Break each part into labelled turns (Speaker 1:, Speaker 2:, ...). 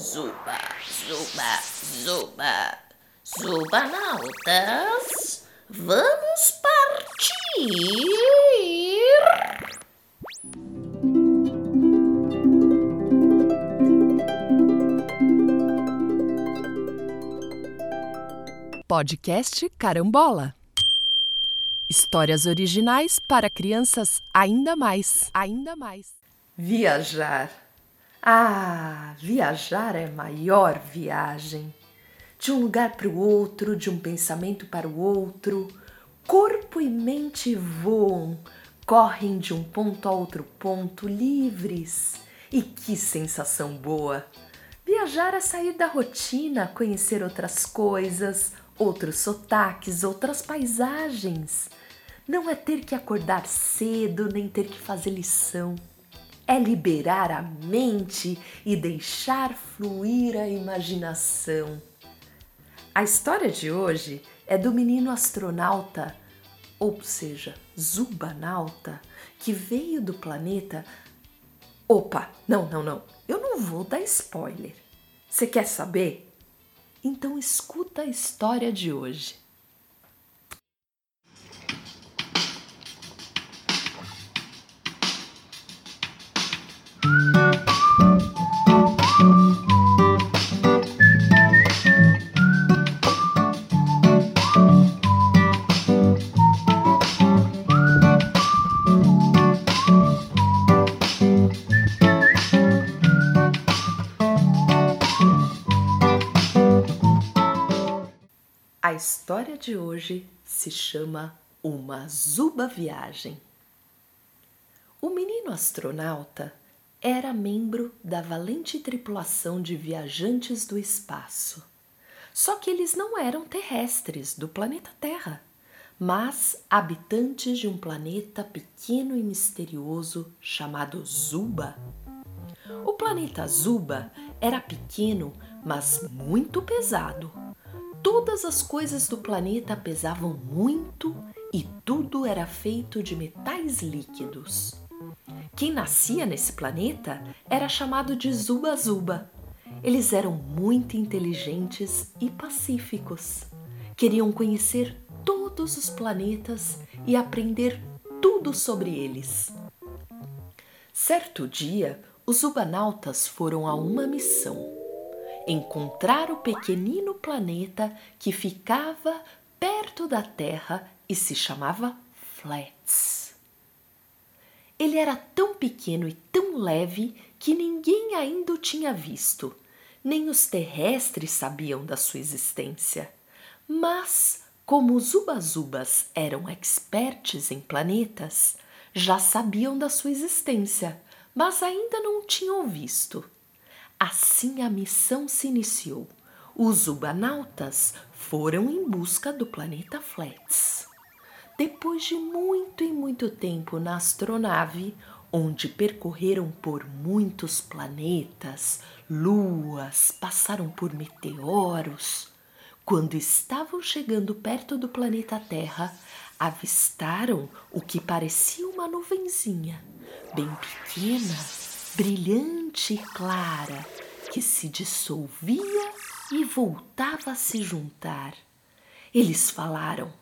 Speaker 1: Zuba, zuba, zuba, zuba nautas, vamos partir.
Speaker 2: Podcast Carambola. Histórias originais para crianças ainda mais, ainda mais.
Speaker 3: Viajar. Ah, viajar é maior viagem. De um lugar para o outro, de um pensamento para o outro, corpo e mente voam, correm de um ponto a outro ponto, livres. E que sensação boa! Viajar é sair da rotina, conhecer outras coisas, outros sotaques, outras paisagens. Não é ter que acordar cedo, nem ter que fazer lição é liberar a mente e deixar fluir a imaginação. A história de hoje é do menino astronauta, ou seja, Zubanauta, que veio do planeta. Opa, não, não, não, eu não vou dar spoiler. Você quer saber? Então escuta a história de hoje. História de hoje se chama Uma Zuba Viagem. O menino astronauta era membro da valente tripulação de viajantes do espaço. Só que eles não eram terrestres do planeta Terra, mas habitantes de um planeta pequeno e misterioso chamado Zuba. O planeta Zuba era pequeno, mas muito pesado Todas as coisas do planeta pesavam muito e tudo era feito de metais líquidos. Quem nascia nesse planeta era chamado de Zuba Zuba. Eles eram muito inteligentes e pacíficos. Queriam conhecer todos os planetas e aprender tudo sobre eles. Certo dia, os Zubanautas foram a uma missão encontrar o pequenino planeta que ficava perto da Terra e se chamava Flats. Ele era tão pequeno e tão leve que ninguém ainda o tinha visto, nem os terrestres sabiam da sua existência. Mas, como os Ubazubas eram experts em planetas, já sabiam da sua existência, mas ainda não tinham visto. Assim a missão se iniciou. Os ubanautas foram em busca do planeta Flats. Depois de muito e muito tempo na astronave, onde percorreram por muitos planetas, luas, passaram por meteoros, quando estavam chegando perto do planeta Terra, avistaram o que parecia uma nuvenzinha, bem pequena, brilhante clara, que se dissolvia e voltava a se juntar. Eles falaram: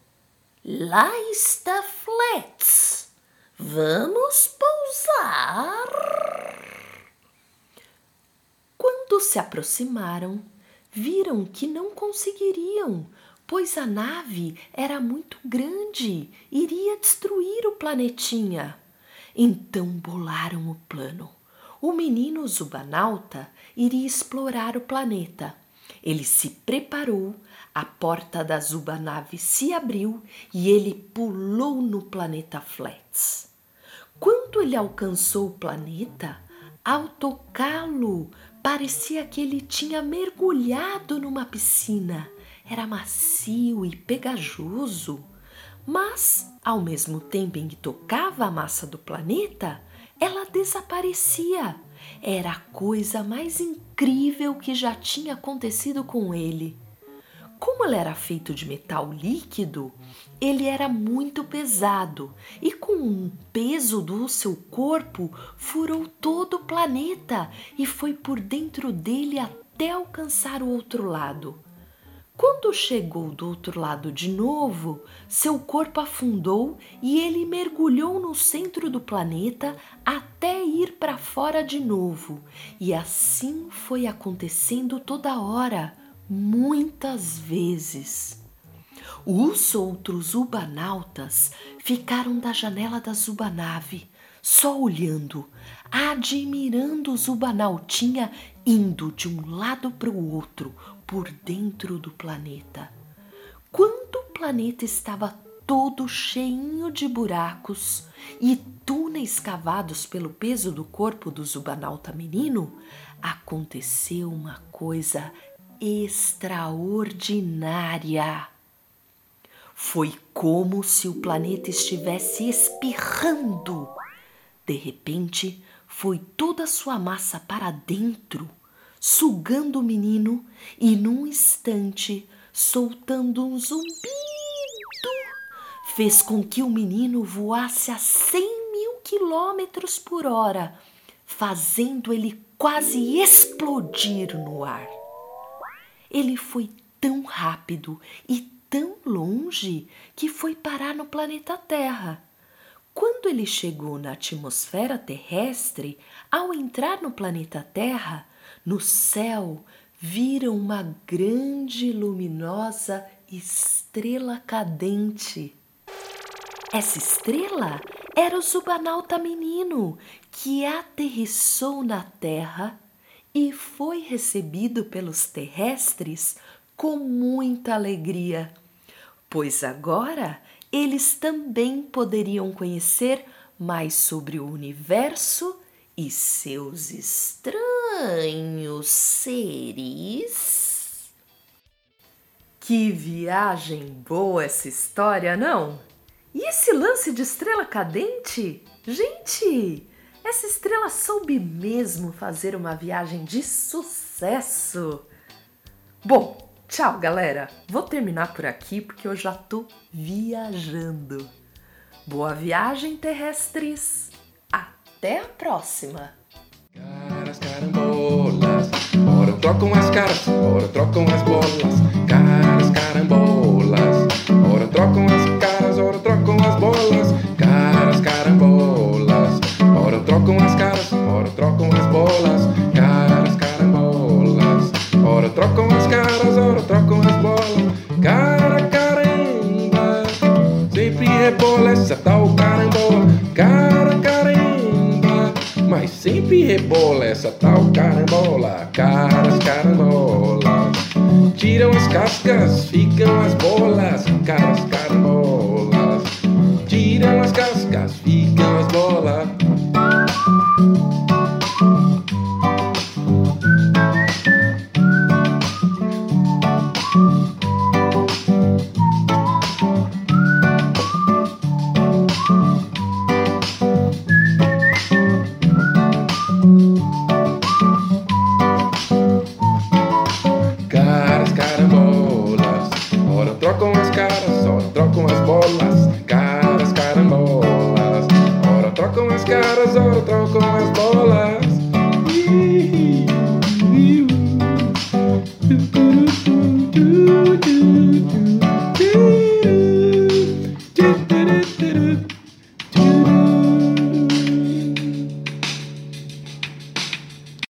Speaker 3: Lá está Flats. Vamos pousar. Quando se aproximaram, viram que não conseguiriam, pois a nave era muito grande, iria destruir o planetinha. Então bolaram o plano o menino Zubanauta iria explorar o planeta. Ele se preparou, a porta da Zubanave se abriu e ele pulou no planeta Flats. Quando ele alcançou o planeta, ao tocá-lo, parecia que ele tinha mergulhado numa piscina. Era macio e pegajoso, mas, ao mesmo tempo em que tocava a massa do planeta, ela desaparecia. Era a coisa mais incrível que já tinha acontecido com ele. Como ele era feito de metal líquido, ele era muito pesado e, com o peso do seu corpo, furou todo o planeta e foi por dentro dele até alcançar o outro lado. Quando chegou do outro lado de novo, seu corpo afundou e ele mergulhou no centro do planeta até ir para fora de novo. E assim foi acontecendo toda hora, muitas vezes. Os outros ubanautas ficaram da janela da zubanave, só olhando, admirando zubanautinha indo de um lado para o outro por dentro do planeta. Quando o planeta estava todo cheinho de buracos e túneis cavados pelo peso do corpo do zubanauta menino, aconteceu uma coisa extraordinária. Foi como se o planeta estivesse espirrando. De repente, foi toda a sua massa para dentro, sugando o menino e, num instante, soltando um zumbido, fez com que o menino voasse a cem mil quilômetros por hora, fazendo ele quase explodir no ar. Ele foi tão rápido e tão longe que foi parar no planeta Terra. Quando ele chegou na atmosfera terrestre, ao entrar no planeta Terra, no céu viram uma grande e luminosa estrela cadente. Essa estrela era o subanauta menino que aterrissou na Terra e foi recebido pelos terrestres com muita alegria, pois agora eles também poderiam conhecer mais sobre o universo e seus estranhos seres. Que viagem boa essa história, não? E esse lance de estrela cadente? Gente, essa estrela soube mesmo fazer uma viagem de sucesso. Bom, Tchau, galera. Vou terminar por aqui porque eu já tô viajando. Boa viagem, terrestres. Até a próxima. Caras, carambolas, ora trocam as caras, ora trocam as bolas. Caras, carambolas, rebola essa tal tá carambola, cara caramba. Mas sempre rebola essa tal tá carambola, caras carambolas. Tiram as cascas, ficam as bolas, caras carambolas. Tiram as cascas, ficam as bolas.